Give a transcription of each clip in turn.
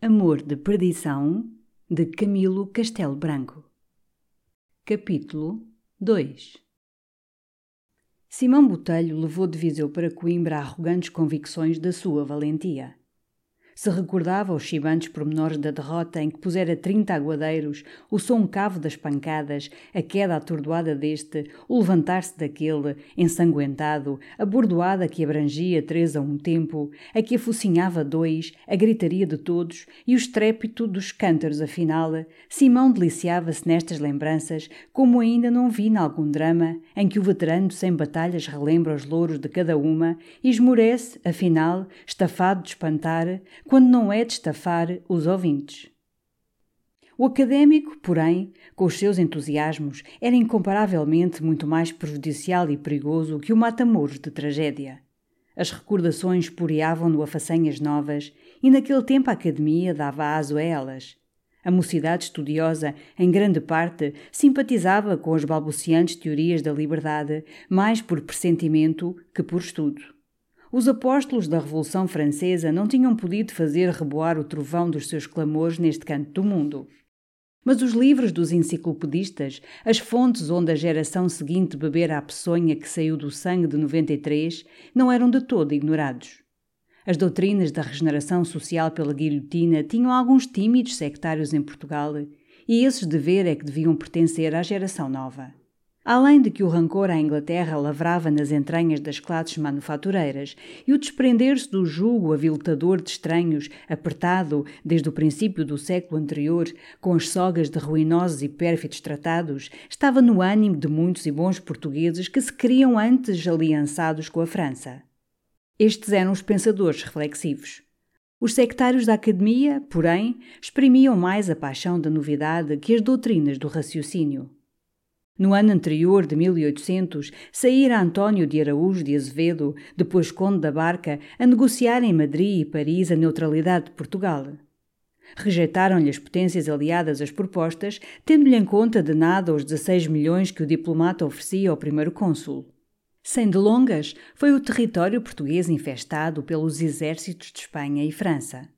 Amor de Perdição, de Camilo Castelo Branco. Capítulo 2 Simão Botelho levou de Viseu para Coimbra arrogantes convicções da sua valentia. Se recordava os chibantes pormenores da derrota em que pusera trinta aguadeiros, o som cavo das pancadas, a queda atordoada deste, o levantar-se daquele, ensanguentado, a bordoada que abrangia três a um tempo, a que afocinhava dois, a gritaria de todos e o estrépito dos cântaros afinal, Simão deliciava-se nestas lembranças, como ainda não vi nalgum drama, em que o veterano sem batalhas relembra os louros de cada uma e esmorece, afinal, estafado de espantar, quando não é de estafar os ouvintes. O académico, porém, com os seus entusiasmos, era incomparavelmente muito mais prejudicial e perigoso que o mata-mouros de tragédia. As recordações poreavam-no a façanhas novas e naquele tempo a academia dava aso a elas. A mocidade estudiosa, em grande parte, simpatizava com as balbuciantes teorias da liberdade, mais por pressentimento que por estudo. Os apóstolos da Revolução Francesa não tinham podido fazer reboar o trovão dos seus clamores neste canto do mundo. Mas os livros dos enciclopedistas, as fontes onde a geração seguinte bebera a peçonha que saiu do sangue de 93, não eram de todo ignorados. As doutrinas da regeneração social pela guilhotina tinham alguns tímidos sectários em Portugal, e esses dever é que deviam pertencer à geração nova. Além de que o rancor à Inglaterra lavrava nas entranhas das classes manufatureiras e o desprender-se do jugo aviltador de estranhos, apertado desde o princípio do século anterior, com as sogas de ruinosos e pérfidos tratados, estava no ânimo de muitos e bons portugueses que se criam antes aliançados com a França. Estes eram os pensadores reflexivos. Os sectários da academia, porém, exprimiam mais a paixão da novidade que as doutrinas do raciocínio. No ano anterior, de 1800, saíra António de Araújo de Azevedo, depois Conde da Barca, a negociar em Madrid e Paris a neutralidade de Portugal. Rejeitaram-lhe as potências aliadas as propostas, tendo-lhe em conta de nada os 16 milhões que o diplomata oferecia ao primeiro cônsul. Sem delongas, foi o território português infestado pelos exércitos de Espanha e França.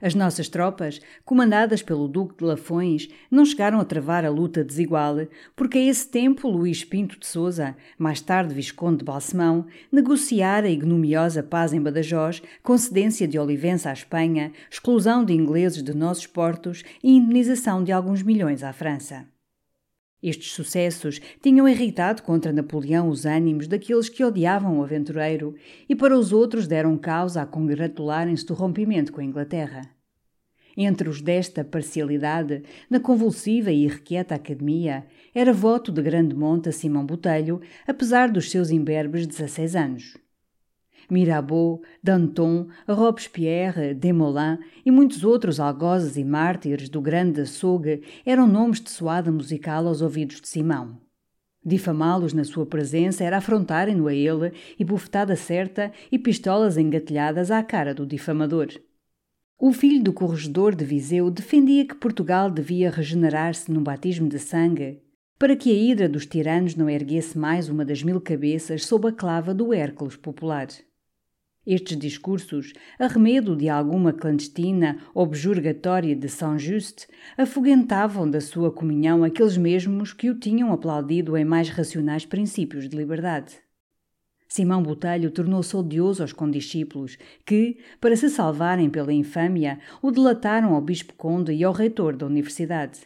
As nossas tropas, comandadas pelo Duque de Lafões, não chegaram a travar a luta desigual, porque a esse tempo Luís Pinto de Souza, mais tarde Visconde de Balsemão, negociara a ignomiosa paz em Badajoz, concedência de Olivença à Espanha, exclusão de ingleses de nossos portos e indenização de alguns milhões à França. Estes sucessos tinham irritado contra Napoleão os ânimos daqueles que odiavam o aventureiro e para os outros deram causa a congratularem-se do rompimento com a Inglaterra. Entre os desta parcialidade, na convulsiva e irrequieta academia, era voto de grande monta Simão Botelho, apesar dos seus imberbes 16 anos. Mirabeau, Danton, Robespierre, Desmoulins e muitos outros algozes e mártires do grande açougue eram nomes de soada musical aos ouvidos de Simão. Difamá-los na sua presença era afrontarem-no a ele e bufetada certa e pistolas engatilhadas à cara do difamador. O filho do corregedor de Viseu defendia que Portugal devia regenerar-se num batismo de sangue para que a hidra dos tiranos não erguesse mais uma das mil cabeças sob a clava do Hércules popular. Estes discursos, arremedo de alguma clandestina objurgatória de Saint-Just, afoguentavam da sua comunhão aqueles mesmos que o tinham aplaudido em mais racionais princípios de liberdade. Simão Botelho tornou-se odioso aos condiscípulos, que, para se salvarem pela infâmia, o delataram ao bispo conde e ao reitor da universidade.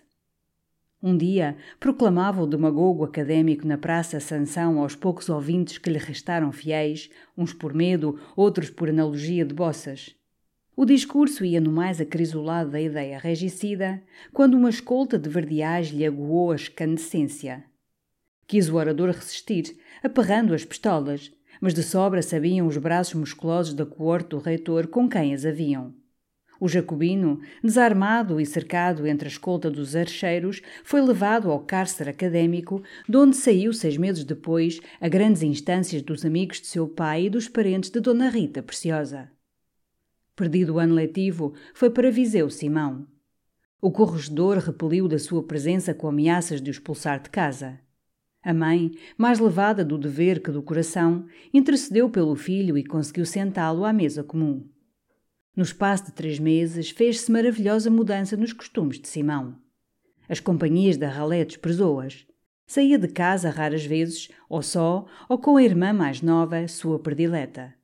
Um dia, proclamava o demagogo académico na Praça Sansão aos poucos ouvintes que lhe restaram fiéis, uns por medo, outros por analogia de bossas. O discurso ia no mais acrisolado da ideia regicida, quando uma escolta de verdeais lhe aguou a escandescência. Quis o orador resistir, aperrando as pistolas, mas de sobra sabiam os braços musculosos da coorte do reitor com quem as haviam. O jacobino, desarmado e cercado entre a escolta dos archeiros, foi levado ao cárcere académico, de onde saiu seis meses depois a grandes instâncias dos amigos de seu pai e dos parentes de Dona Rita Preciosa. Perdido o ano letivo, foi para Viseu Simão. O corregedor repeliu da sua presença com ameaças de o expulsar de casa. A mãe, mais levada do dever que do coração, intercedeu pelo filho e conseguiu sentá-lo à mesa comum. No espaço de três meses, fez-se maravilhosa mudança nos costumes de Simão. As companhias da ralé desprezou-as. Saía de casa raras vezes, ou só, ou com a irmã mais nova, sua predileta.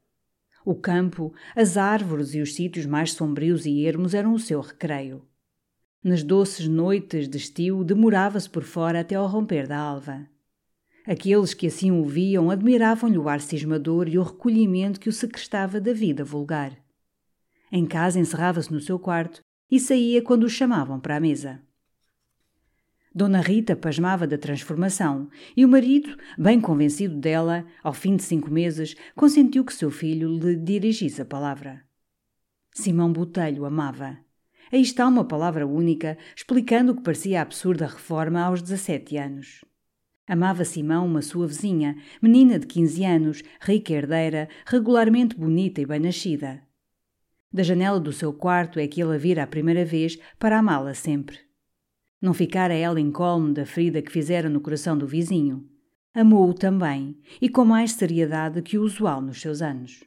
O campo, as árvores e os sítios mais sombrios e ermos eram o seu recreio. Nas doces noites de estio, demorava-se por fora até ao romper da alva. Aqueles que assim o viam admiravam-lhe o ar cismador e o recolhimento que o secrestava da vida vulgar. Em casa encerrava-se no seu quarto e saía quando o chamavam para a mesa. Dona Rita pasmava da transformação e o marido, bem convencido dela, ao fim de cinco meses, consentiu que seu filho lhe dirigisse a palavra. Simão Botelho amava. Aí está uma palavra única, explicando o que parecia absurda reforma aos 17 anos. Amava Simão uma sua vizinha, menina de 15 anos, rica herdeira, regularmente bonita e bem nascida. Da janela do seu quarto é que ele a vira a primeira vez para amá-la sempre. Não ficara ela incólume da ferida que fizera no coração do vizinho. Amou-o também, e com mais seriedade que o usual nos seus anos.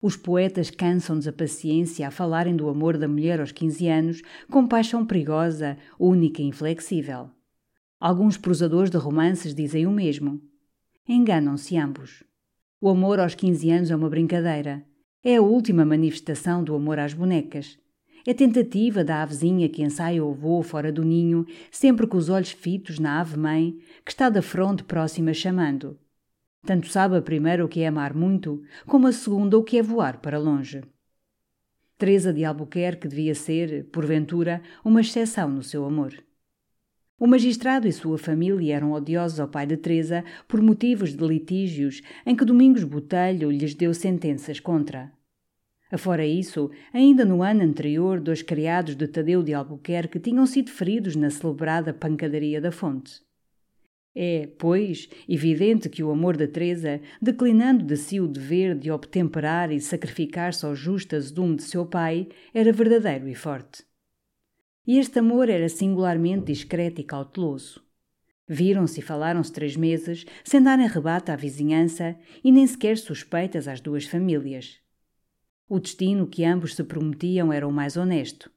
Os poetas cansam-nos a paciência a falarem do amor da mulher aos 15 anos com paixão perigosa, única e inflexível. Alguns prosadores de romances dizem o mesmo. Enganam-se ambos. O amor aos 15 anos é uma brincadeira, é a última manifestação do amor às bonecas. É tentativa da avezinha que ensaia o voo fora do ninho, sempre com os olhos fitos na ave-mãe, que está da fronte próxima chamando. Tanto sabe a primeira o que é amar muito, como a segunda o que é voar para longe. Teresa de Albuquerque devia ser, porventura, uma exceção no seu amor. O magistrado e sua família eram odiosos ao pai de Teresa por motivos de litígios em que Domingos Botelho lhes deu sentenças contra. Afora isso, ainda no ano anterior, dois criados de Tadeu de Albuquerque tinham sido feridos na celebrada pancadaria da fonte. É, pois, evidente que o amor da Teresa, declinando de si o dever de obtemperar e sacrificar-se ao justo azedume de seu pai, era verdadeiro e forte. E este amor era singularmente discreto e cauteloso. Viram-se e falaram-se três meses, sem darem rebate à vizinhança e nem sequer suspeitas às duas famílias. O destino que ambos se prometiam era o mais honesto.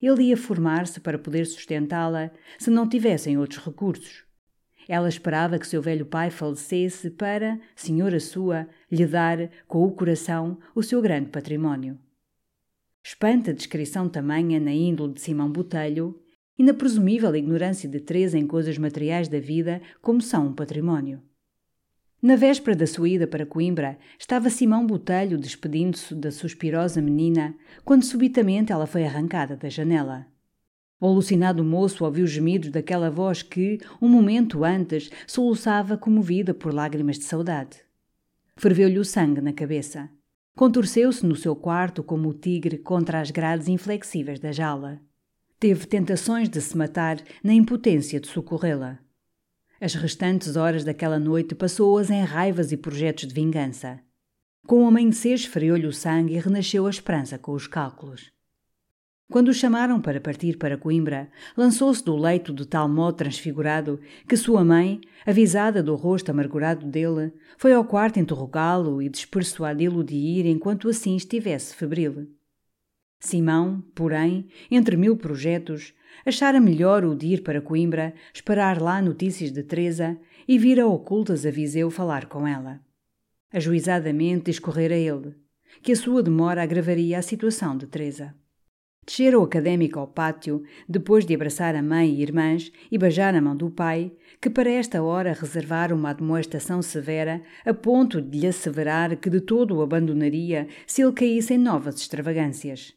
Ele ia formar-se para poder sustentá-la se não tivessem outros recursos. Ela esperava que seu velho pai falecesse para, senhora sua, lhe dar, com o coração, o seu grande património. Espanta a descrição tamanha na índole de Simão Botelho e na presumível ignorância de Teresa em coisas materiais da vida como são um património. Na véspera da sua ida para Coimbra, estava Simão Botelho despedindo-se da suspirosa menina, quando subitamente ela foi arrancada da janela. O alucinado moço ouviu gemidos daquela voz que, um momento antes, soluçava comovida por lágrimas de saudade. Ferveu-lhe o sangue na cabeça. Contorceu-se no seu quarto como o tigre contra as grades inflexíveis da jaula. Teve tentações de se matar na impotência de socorrê-la. As restantes horas daquela noite passou-as em raivas e projetos de vingança. Com o amanhecer esfriou-lhe o sangue e renasceu a esperança com os cálculos. Quando o chamaram para partir para Coimbra, lançou-se do leito de tal modo transfigurado que sua mãe, avisada do rosto amargurado dele, foi ao quarto interrogá-lo e despersuadi-lo de ir enquanto assim estivesse febril. Simão, porém, entre mil projetos, achara melhor o de ir para Coimbra, esperar lá notícias de Teresa e vir a ocultas a Viseu falar com ela. Ajuizadamente discorrera ele, que a sua demora agravaria a situação de Teresa. Descera o académico ao pátio, depois de abraçar a mãe e irmãs e beijar a mão do pai, que para esta hora reservara uma admoestação severa, a ponto de lhe asseverar que de todo o abandonaria se ele caísse em novas extravagâncias.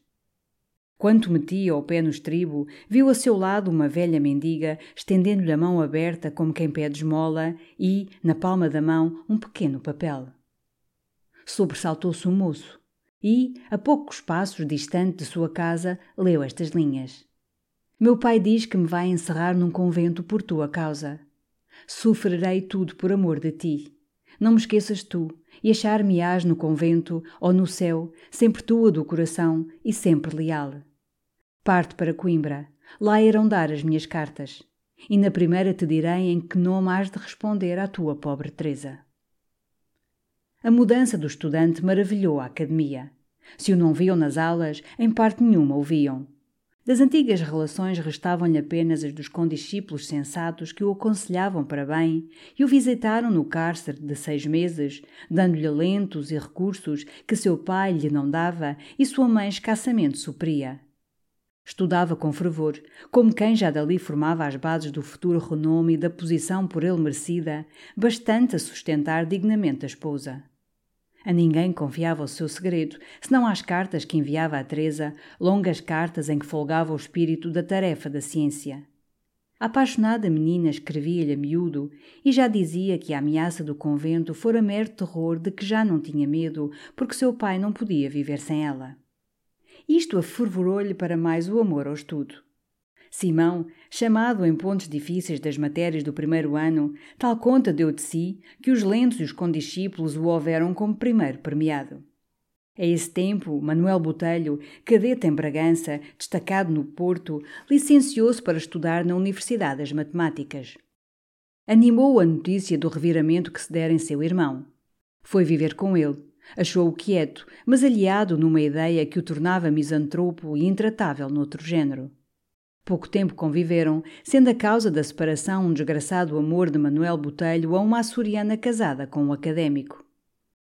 Quanto metia o pé no estribo, viu a seu lado uma velha mendiga, estendendo-lhe a mão aberta como quem pede esmola e, na palma da mão, um pequeno papel. Sobressaltou-se o moço e, a poucos passos distante de sua casa, leu estas linhas. Meu pai diz que me vai encerrar num convento por tua causa. Sofrerei tudo por amor de ti. Não me esqueças tu, e achar-me-ás no convento ou no céu, sempre tua do coração e sempre leal. Parte para Coimbra, lá irão dar as minhas cartas, e na primeira te direi em que nome has de responder à tua pobre Teresa. A mudança do estudante maravilhou a academia. Se o não viam nas aulas, em parte nenhuma o viam. Das antigas relações restavam-lhe apenas as dos condiscípulos sensatos que o aconselhavam para bem e o visitaram no cárcere de seis meses, dando-lhe alentos e recursos que seu pai lhe não dava e sua mãe escassamente supria. Estudava com fervor, como quem já dali formava as bases do futuro renome e da posição por ele merecida, bastante a sustentar dignamente a esposa. A ninguém confiava o seu segredo, senão às cartas que enviava a Teresa, longas cartas em que folgava o espírito da tarefa da ciência. A apaixonada menina escrevia-lhe a miúdo e já dizia que a ameaça do convento fora mero terror de que já não tinha medo, porque seu pai não podia viver sem ela. Isto afervorou-lhe para mais o amor ao estudo. Simão, chamado em pontos difíceis das matérias do primeiro ano, tal conta deu de si que os lentos e os condiscípulos o houveram como primeiro premiado. A esse tempo, Manuel Botelho, cadete em Bragança, destacado no Porto, licenciou-se para estudar na Universidade das Matemáticas. Animou a notícia do reviramento que se dera em seu irmão. Foi viver com ele. Achou-o quieto, mas aliado numa ideia que o tornava misantropo e intratável noutro género. Pouco tempo conviveram, sendo a causa da separação um desgraçado amor de Manuel Botelho a uma açoriana casada com um académico.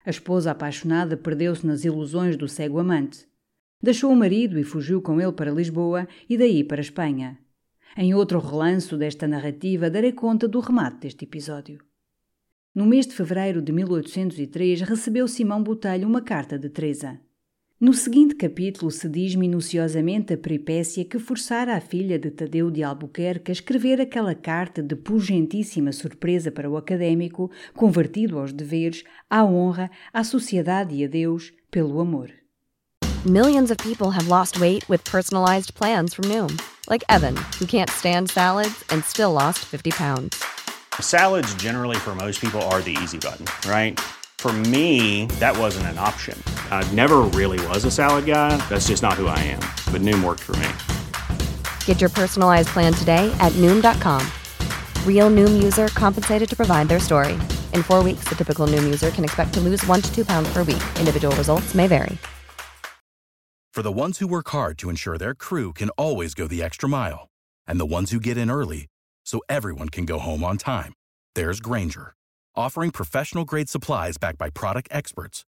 A esposa apaixonada perdeu-se nas ilusões do cego amante. Deixou o marido e fugiu com ele para Lisboa e daí para Espanha. Em outro relanço desta narrativa darei conta do remate deste episódio. No mês de fevereiro de 1803 recebeu Simão Botelho uma carta de Teresa. No seguinte capítulo se diz minuciosamente a peripécia que forçara a filha de Tadeu de Albuquerque a escrever aquela carta de pugentíssima surpresa para o académico, convertido aos deveres, à honra, à sociedade e a Deus, pelo amor. Millions of people have lost weight with personalized plans from Noom, like Evan, who can't stand salads and still lost 50 pounds. Salads generally for most people are the easy button, right? For me, that wasn't an option. I never really was a salad guy. That's just not who I am. But Noom worked for me. Get your personalized plan today at Noom.com. Real Noom user compensated to provide their story. In four weeks, the typical Noom user can expect to lose one to two pounds per week. Individual results may vary. For the ones who work hard to ensure their crew can always go the extra mile, and the ones who get in early so everyone can go home on time, there's Granger offering professional grade supplies backed by product experts